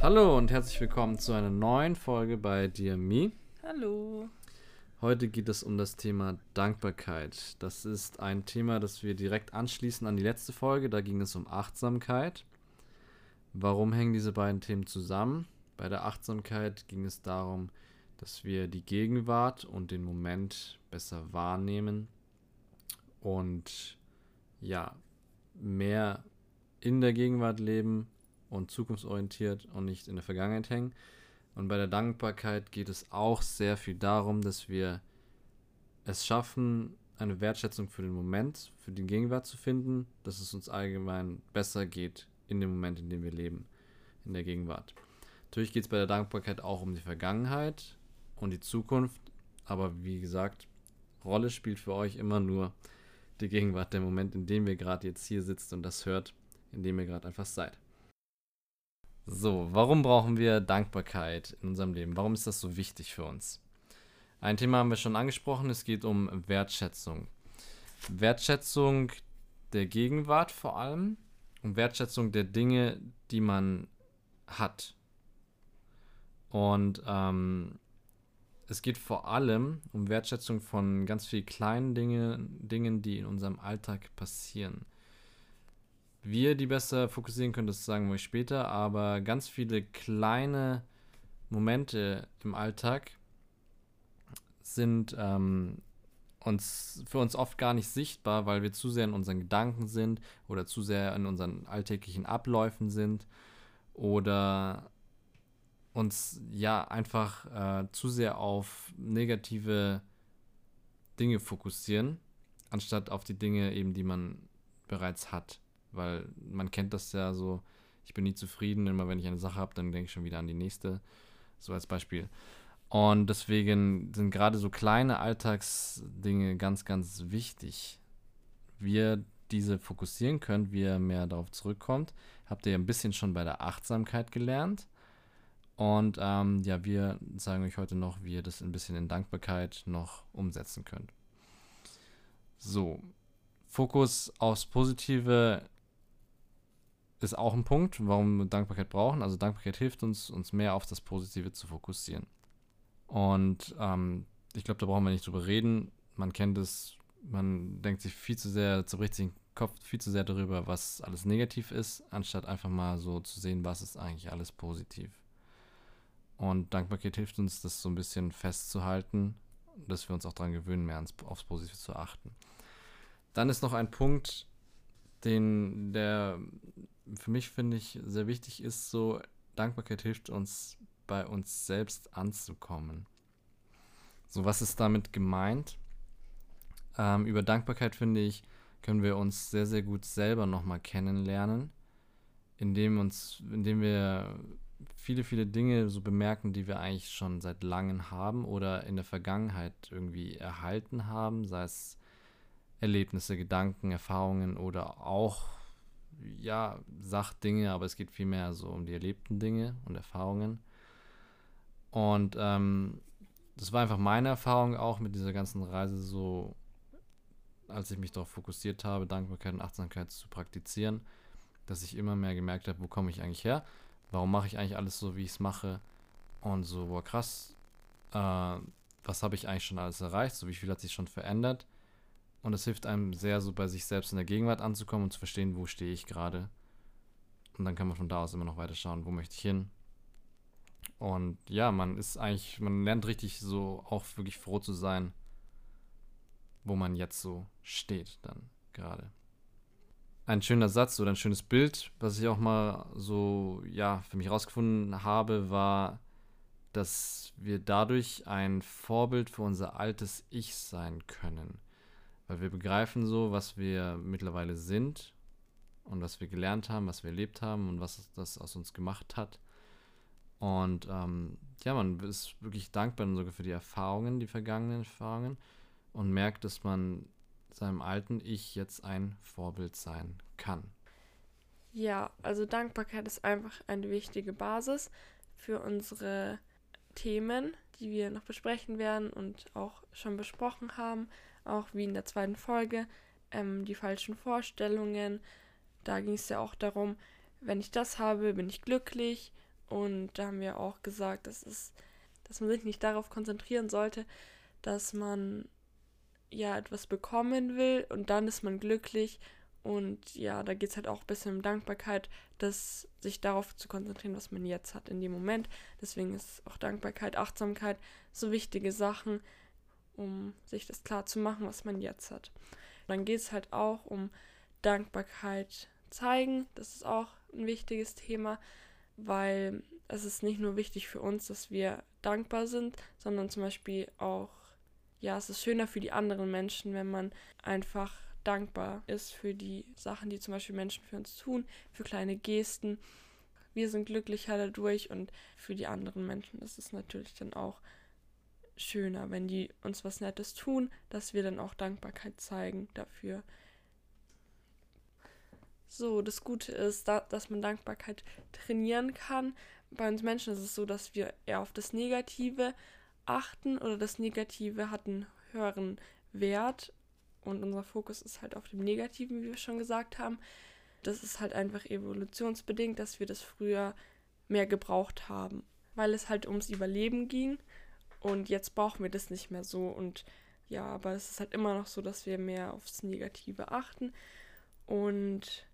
Hallo und herzlich willkommen zu einer neuen Folge bei Dear Me. Hallo. Heute geht es um das Thema Dankbarkeit. Das ist ein Thema, das wir direkt anschließen an die letzte Folge. Da ging es um Achtsamkeit. Warum hängen diese beiden Themen zusammen? Bei der Achtsamkeit ging es darum, dass wir die Gegenwart und den Moment besser wahrnehmen und ja, mehr in der Gegenwart leben und zukunftsorientiert und nicht in der Vergangenheit hängen. Und bei der Dankbarkeit geht es auch sehr viel darum, dass wir es schaffen, eine Wertschätzung für den Moment, für die Gegenwart zu finden, dass es uns allgemein besser geht in dem Moment, in dem wir leben, in der Gegenwart. Natürlich geht es bei der Dankbarkeit auch um die Vergangenheit und die Zukunft, aber wie gesagt, Rolle spielt für euch immer nur die Gegenwart, der Moment, in dem ihr gerade jetzt hier sitzt und das hört, in dem ihr gerade einfach seid. So, warum brauchen wir Dankbarkeit in unserem Leben? Warum ist das so wichtig für uns? Ein Thema haben wir schon angesprochen, es geht um Wertschätzung. Wertschätzung der Gegenwart vor allem und Wertschätzung der Dinge, die man hat. Und ähm, es geht vor allem um Wertschätzung von ganz vielen kleinen Dinge, Dingen, die in unserem Alltag passieren. Wir die besser fokussieren können, das sagen wir später, aber ganz viele kleine Momente im Alltag sind ähm, uns für uns oft gar nicht sichtbar, weil wir zu sehr in unseren Gedanken sind oder zu sehr in unseren alltäglichen Abläufen sind oder uns ja einfach äh, zu sehr auf negative Dinge fokussieren, anstatt auf die Dinge eben, die man bereits hat weil man kennt das ja so, ich bin nie zufrieden, immer wenn ich eine Sache habe, dann denke ich schon wieder an die nächste, so als Beispiel. Und deswegen sind gerade so kleine Alltagsdinge ganz, ganz wichtig. Wir diese fokussieren können, wie ihr mehr darauf zurückkommt, habt ihr ein bisschen schon bei der Achtsamkeit gelernt. Und ähm, ja, wir sagen euch heute noch, wie ihr das ein bisschen in Dankbarkeit noch umsetzen könnt. So, Fokus aufs Positive ist auch ein Punkt, warum wir Dankbarkeit brauchen. Also Dankbarkeit hilft uns, uns mehr auf das Positive zu fokussieren. Und ähm, ich glaube, da brauchen wir nicht drüber reden. Man kennt es, man denkt sich viel zu sehr, zerbricht sich den Kopf viel zu sehr darüber, was alles negativ ist, anstatt einfach mal so zu sehen, was ist eigentlich alles positiv. Und Dankbarkeit hilft uns, das so ein bisschen festzuhalten, dass wir uns auch daran gewöhnen, mehr ans, aufs Positive zu achten. Dann ist noch ein Punkt, den, der für mich finde ich sehr wichtig ist, so Dankbarkeit hilft uns bei uns selbst anzukommen. So, was ist damit gemeint? Ähm, über Dankbarkeit finde ich, können wir uns sehr, sehr gut selber nochmal kennenlernen, indem uns, indem wir viele, viele Dinge so bemerken, die wir eigentlich schon seit langem haben oder in der Vergangenheit irgendwie erhalten haben, sei es Erlebnisse, Gedanken, Erfahrungen oder auch ja, Sachdinge, aber es geht vielmehr so um die erlebten Dinge und Erfahrungen. Und ähm, das war einfach meine Erfahrung auch mit dieser ganzen Reise so, als ich mich darauf fokussiert habe, Dankbarkeit und Achtsamkeit zu praktizieren, dass ich immer mehr gemerkt habe, wo komme ich eigentlich her? Warum mache ich eigentlich alles so, wie ich es mache? Und so, boah, krass, äh, was habe ich eigentlich schon alles erreicht? So, wie viel hat sich schon verändert? Und es hilft einem sehr, so bei sich selbst in der Gegenwart anzukommen und zu verstehen, wo stehe ich gerade. Und dann kann man von da aus immer noch weiter schauen, wo möchte ich hin. Und ja, man ist eigentlich, man lernt richtig so auch wirklich froh zu sein, wo man jetzt so steht dann gerade. Ein schöner Satz oder ein schönes Bild, was ich auch mal so, ja, für mich rausgefunden habe, war, dass wir dadurch ein Vorbild für unser altes Ich sein können. Weil wir begreifen so, was wir mittlerweile sind und was wir gelernt haben, was wir erlebt haben und was das aus uns gemacht hat. Und ähm, ja, man ist wirklich dankbar sogar für die Erfahrungen, die vergangenen Erfahrungen und merkt, dass man seinem alten Ich jetzt ein Vorbild sein kann. Ja, also Dankbarkeit ist einfach eine wichtige Basis für unsere Themen, die wir noch besprechen werden und auch schon besprochen haben auch wie in der zweiten Folge, ähm, die falschen Vorstellungen. Da ging es ja auch darum, wenn ich das habe, bin ich glücklich. Und da haben wir auch gesagt, dass, es, dass man sich nicht darauf konzentrieren sollte, dass man ja etwas bekommen will und dann ist man glücklich. Und ja, da geht es halt auch ein bisschen um Dankbarkeit, dass sich darauf zu konzentrieren, was man jetzt hat in dem Moment. Deswegen ist auch Dankbarkeit, Achtsamkeit so wichtige Sachen, um sich das klar zu machen, was man jetzt hat. Dann geht es halt auch um Dankbarkeit zeigen. Das ist auch ein wichtiges Thema, weil es ist nicht nur wichtig für uns, dass wir dankbar sind, sondern zum Beispiel auch, ja, es ist schöner für die anderen Menschen, wenn man einfach dankbar ist für die Sachen, die zum Beispiel Menschen für uns tun, für kleine Gesten. Wir sind glücklicher dadurch und für die anderen Menschen ist es natürlich dann auch schöner, wenn die uns was Nettes tun, dass wir dann auch Dankbarkeit zeigen dafür. So, das Gute ist, da, dass man Dankbarkeit trainieren kann. Bei uns Menschen ist es so, dass wir eher auf das Negative achten oder das Negative hat einen höheren Wert. Und unser Fokus ist halt auf dem Negativen, wie wir schon gesagt haben. Das ist halt einfach evolutionsbedingt, dass wir das früher mehr gebraucht haben, weil es halt ums Überleben ging. Und jetzt brauchen wir das nicht mehr so. Und ja, aber es ist halt immer noch so, dass wir mehr aufs Negative achten und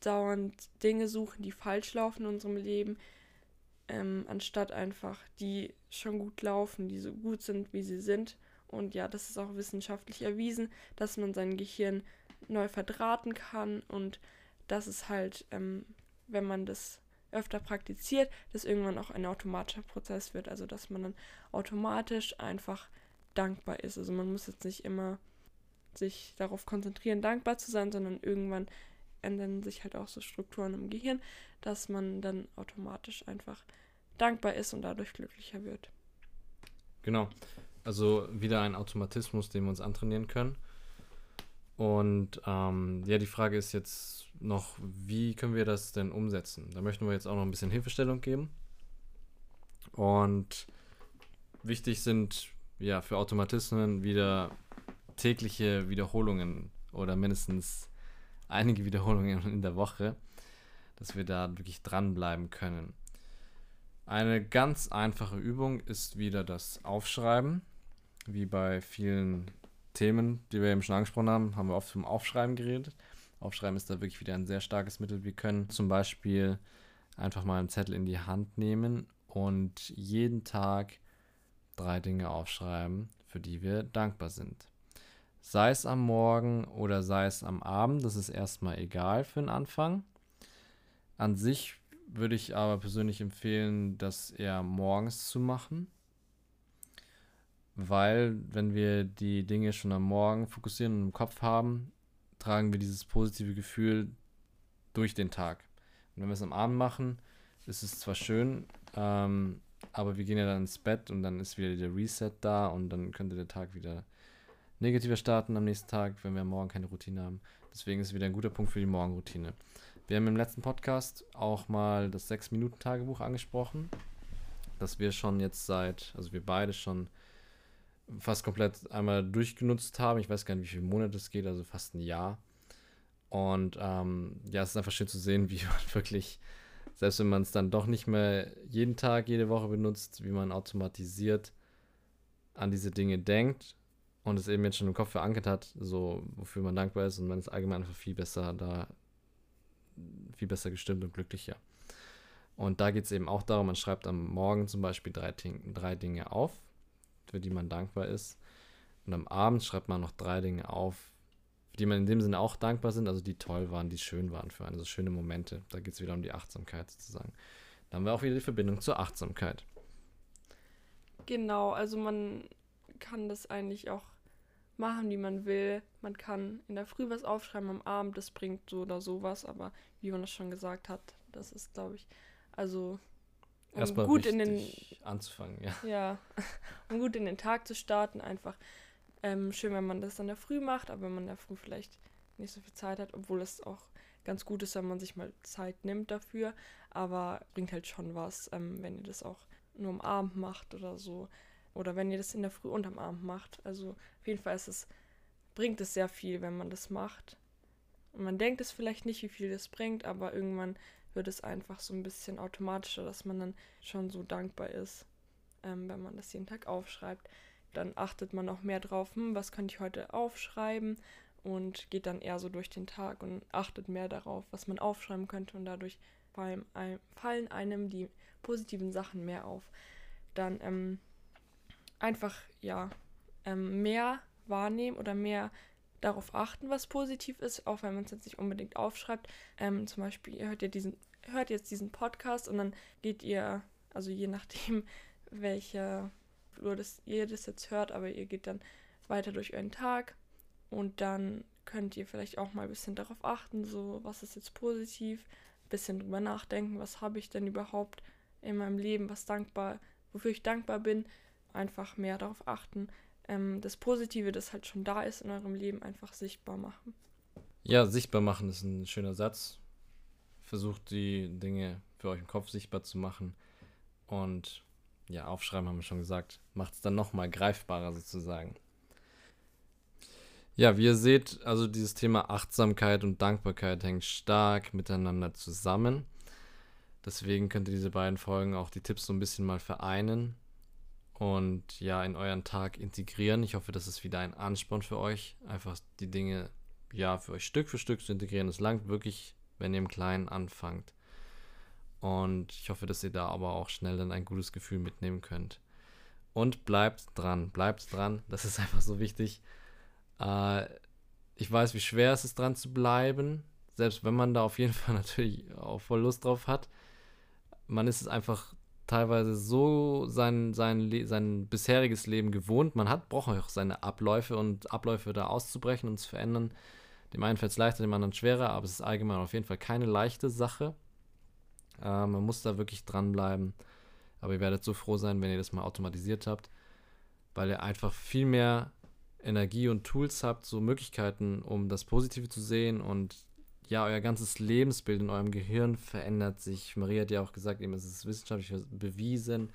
dauernd Dinge suchen, die falsch laufen in unserem Leben, ähm, anstatt einfach die schon gut laufen, die so gut sind, wie sie sind. Und ja, das ist auch wissenschaftlich erwiesen, dass man sein Gehirn neu verdrahten kann und das ist halt, ähm, wenn man das öfter praktiziert, dass irgendwann auch ein automatischer Prozess wird. Also dass man dann automatisch einfach dankbar ist. Also man muss jetzt nicht immer sich darauf konzentrieren, dankbar zu sein, sondern irgendwann ändern sich halt auch so Strukturen im Gehirn, dass man dann automatisch einfach dankbar ist und dadurch glücklicher wird. Genau. Also wieder ein Automatismus, den wir uns antrainieren können. Und ähm, ja, die Frage ist jetzt noch, wie können wir das denn umsetzen? Da möchten wir jetzt auch noch ein bisschen Hilfestellung geben. Und wichtig sind ja für Automatismen wieder tägliche Wiederholungen oder mindestens einige Wiederholungen in der Woche, dass wir da wirklich dranbleiben können. Eine ganz einfache Übung ist wieder das Aufschreiben. Wie bei vielen Themen, die wir eben schon angesprochen haben, haben wir oft vom Aufschreiben geredet. Aufschreiben ist da wirklich wieder ein sehr starkes Mittel. Wir können zum Beispiel einfach mal einen Zettel in die Hand nehmen und jeden Tag drei Dinge aufschreiben, für die wir dankbar sind. Sei es am Morgen oder sei es am Abend, das ist erstmal egal für den Anfang. An sich würde ich aber persönlich empfehlen, das eher morgens zu machen, weil wenn wir die Dinge schon am Morgen fokussieren und im Kopf haben, tragen wir dieses positive Gefühl durch den Tag. Und wenn wir es am Abend machen, ist es zwar schön, ähm, aber wir gehen ja dann ins Bett und dann ist wieder der Reset da und dann könnte der Tag wieder negativer starten am nächsten Tag, wenn wir morgen keine Routine haben. Deswegen ist es wieder ein guter Punkt für die Morgenroutine. Wir haben im letzten Podcast auch mal das 6-Minuten-Tagebuch angesprochen, das wir schon jetzt seit, also wir beide schon fast komplett einmal durchgenutzt haben. Ich weiß gar nicht, wie viele Monate es geht, also fast ein Jahr. Und ähm, ja, es ist einfach schön zu sehen, wie man wirklich, selbst wenn man es dann doch nicht mehr jeden Tag, jede Woche benutzt, wie man automatisiert an diese Dinge denkt und es eben jetzt schon im Kopf verankert hat, so wofür man dankbar ist und man ist allgemein einfach viel besser da, viel besser gestimmt und glücklicher. Und da geht es eben auch darum, man schreibt am Morgen zum Beispiel drei, drei Dinge auf, für die man dankbar ist. Und am Abend schreibt man noch drei Dinge auf, für die man in dem Sinne auch dankbar sind, also die toll waren, die schön waren für einen, also schöne Momente. Da geht es wieder um die Achtsamkeit sozusagen. Da haben wir auch wieder die Verbindung zur Achtsamkeit. Genau, also man kann das eigentlich auch machen, wie man will. Man kann in der Früh was aufschreiben, am Abend, das bringt so oder sowas, aber wie man das schon gesagt hat, das ist, glaube ich, also um Erstmal gut in den anzufangen, ja. Ja, um gut in den Tag zu starten, einfach ähm, schön, wenn man das dann in der Früh macht, aber wenn man in der Früh vielleicht nicht so viel Zeit hat, obwohl es auch ganz gut ist, wenn man sich mal Zeit nimmt dafür, aber bringt halt schon was, ähm, wenn ihr das auch nur am Abend macht oder so. Oder wenn ihr das in der Früh und am Abend macht. Also auf jeden Fall ist es bringt es sehr viel, wenn man das macht. Und man denkt es vielleicht nicht, wie viel das bringt, aber irgendwann wird es einfach so ein bisschen automatischer, dass man dann schon so dankbar ist, ähm, wenn man das jeden Tag aufschreibt. Dann achtet man auch mehr drauf, hm, was könnte ich heute aufschreiben und geht dann eher so durch den Tag und achtet mehr darauf, was man aufschreiben könnte und dadurch fallen einem die positiven Sachen mehr auf. Dann ähm, einfach, ja, ähm, mehr wahrnehmen oder mehr darauf achten, was positiv ist, auch wenn man es jetzt nicht unbedingt aufschreibt. Ähm, zum Beispiel, ihr hört, ja diesen, hört jetzt diesen Podcast und dann geht ihr, also je nachdem, welche Flur das, ihr das jetzt hört, aber ihr geht dann weiter durch euren Tag und dann könnt ihr vielleicht auch mal ein bisschen darauf achten, so was ist jetzt positiv, ein bisschen drüber nachdenken, was habe ich denn überhaupt in meinem Leben, was dankbar, wofür ich dankbar bin, einfach mehr darauf achten, ähm, das Positive, das halt schon da ist in eurem Leben, einfach sichtbar machen. Ja, sichtbar machen ist ein schöner Satz. Versucht die Dinge für euch im Kopf sichtbar zu machen. Und ja, aufschreiben haben wir schon gesagt, macht es dann nochmal greifbarer sozusagen. Ja, wie ihr seht, also dieses Thema Achtsamkeit und Dankbarkeit hängt stark miteinander zusammen. Deswegen könnt ihr diese beiden Folgen auch die Tipps so ein bisschen mal vereinen und ja, in euren Tag integrieren. Ich hoffe, das ist wieder ein Ansporn für euch, einfach die Dinge ja für euch Stück für Stück zu integrieren. Es langt wirklich, wenn ihr im Kleinen anfangt. Und ich hoffe, dass ihr da aber auch schnell dann ein gutes Gefühl mitnehmen könnt. Und bleibt dran, bleibt dran. Das ist einfach so wichtig. Äh, ich weiß, wie schwer es ist, dran zu bleiben. Selbst wenn man da auf jeden Fall natürlich auch voll Lust drauf hat. Man ist es einfach teilweise so sein, sein, sein bisheriges Leben gewohnt. Man hat, braucht auch seine Abläufe und Abläufe da auszubrechen und zu verändern. Dem einen fällt es leichter, dem anderen schwerer, aber es ist allgemein auf jeden Fall keine leichte Sache. Äh, man muss da wirklich dranbleiben. Aber ihr werdet so froh sein, wenn ihr das mal automatisiert habt, weil ihr einfach viel mehr Energie und Tools habt, so Möglichkeiten, um das Positive zu sehen und ja, euer ganzes Lebensbild in eurem Gehirn verändert sich. Maria hat ja auch gesagt, eben, es ist wissenschaftlich bewiesen,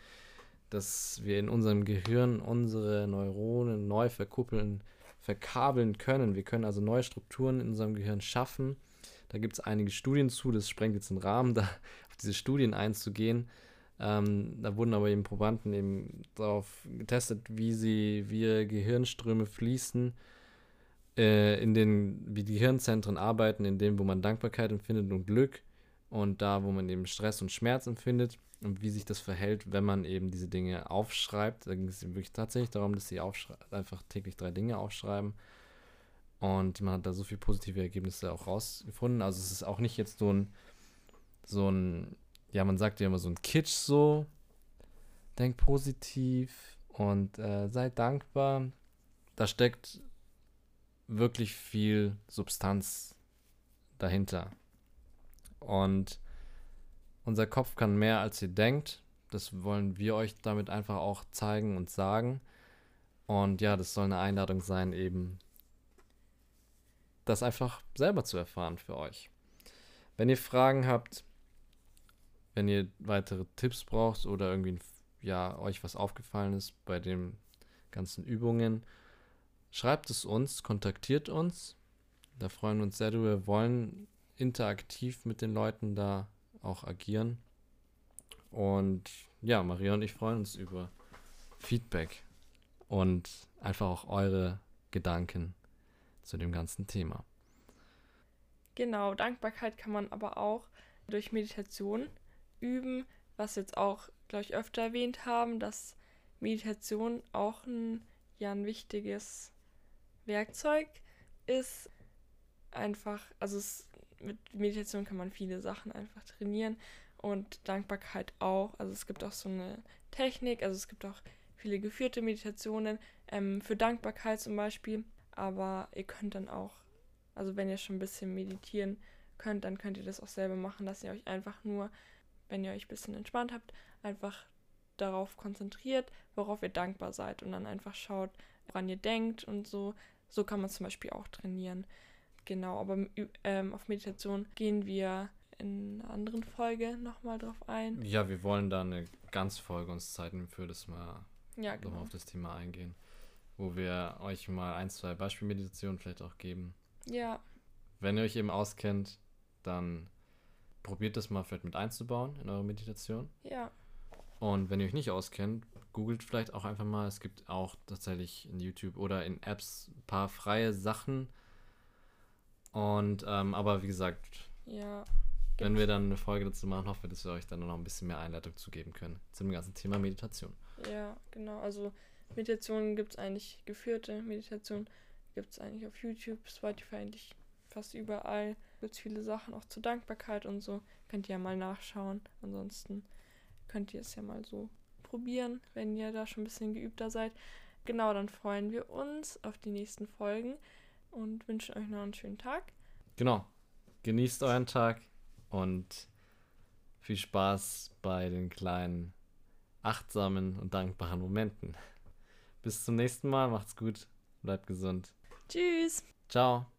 dass wir in unserem Gehirn unsere Neuronen neu verkuppeln, verkabeln können. Wir können also neue Strukturen in unserem Gehirn schaffen. Da gibt es einige Studien zu, das sprengt jetzt den Rahmen, da auf diese Studien einzugehen. Ähm, da wurden aber eben Probanden eben darauf getestet, wie sie, wie Gehirnströme fließen äh, in den, wie die Hirnzentren arbeiten, in dem, wo man Dankbarkeit empfindet und Glück und da, wo man eben Stress und Schmerz empfindet und wie sich das verhält, wenn man eben diese Dinge aufschreibt. Da ging es wirklich tatsächlich darum, dass sie einfach täglich drei Dinge aufschreiben. Und man hat da so viele positive Ergebnisse auch rausgefunden. Also es ist auch nicht jetzt so ein, so ein, ja, man sagt ja immer so ein Kitsch so, denk positiv und äh, sei dankbar. Da steckt wirklich viel Substanz dahinter. Und unser Kopf kann mehr, als ihr denkt. Das wollen wir euch damit einfach auch zeigen und sagen. Und ja, das soll eine Einladung sein, eben das einfach selber zu erfahren für euch. Wenn ihr Fragen habt, wenn ihr weitere Tipps braucht oder irgendwie ja, euch was aufgefallen ist bei den ganzen Übungen, Schreibt es uns, kontaktiert uns. Da freuen wir uns sehr drüber. Wir wollen interaktiv mit den Leuten da auch agieren. Und ja, Maria und ich freuen uns über Feedback und einfach auch eure Gedanken zu dem ganzen Thema. Genau, Dankbarkeit kann man aber auch durch Meditation üben, was jetzt auch, glaube ich, öfter erwähnt haben, dass Meditation auch ein, ja, ein wichtiges Werkzeug ist einfach, also es, mit Meditation kann man viele Sachen einfach trainieren und Dankbarkeit auch. Also es gibt auch so eine Technik, also es gibt auch viele geführte Meditationen ähm, für Dankbarkeit zum Beispiel, aber ihr könnt dann auch, also wenn ihr schon ein bisschen meditieren könnt, dann könnt ihr das auch selber machen, dass ihr euch einfach nur, wenn ihr euch ein bisschen entspannt habt, einfach darauf konzentriert, worauf ihr dankbar seid und dann einfach schaut, woran ihr denkt und so. So kann man zum Beispiel auch trainieren. Genau, aber ähm, auf Meditation gehen wir in einer anderen Folge nochmal drauf ein. Ja, wir wollen da eine ganz Folge uns Zeit nehmen für das mal ja, genau. nochmal auf das Thema eingehen. wo wir euch mal ein, zwei Beispielmeditationen vielleicht auch geben. Ja, Wenn ihr euch eben auskennt, dann probiert das mal vielleicht mit einzubauen in eure Meditation. ja, Und wenn ihr euch nicht auskennt, googelt vielleicht auch einfach mal. Es gibt auch tatsächlich in YouTube oder in Apps ein paar freie Sachen. Und ähm, aber wie gesagt, ja. wenn wir dann eine Folge dazu machen, hoffen wir, dass wir euch dann noch ein bisschen mehr Einleitung zu geben können zum ganzen Thema Meditation. Ja, genau. Also Meditationen gibt es eigentlich, geführte Meditation gibt es eigentlich auf YouTube, Spotify eigentlich fast überall. Gibt es viele Sachen, auch zur Dankbarkeit und so. Könnt ihr ja mal nachschauen. Ansonsten könnt ihr es ja mal so probieren, wenn ihr da schon ein bisschen geübter seid. Genau, dann freuen wir uns auf die nächsten Folgen und wünschen euch noch einen schönen Tag. Genau. Genießt euren Tag und viel Spaß bei den kleinen achtsamen und dankbaren Momenten. Bis zum nächsten Mal, macht's gut, bleibt gesund. Tschüss! Ciao.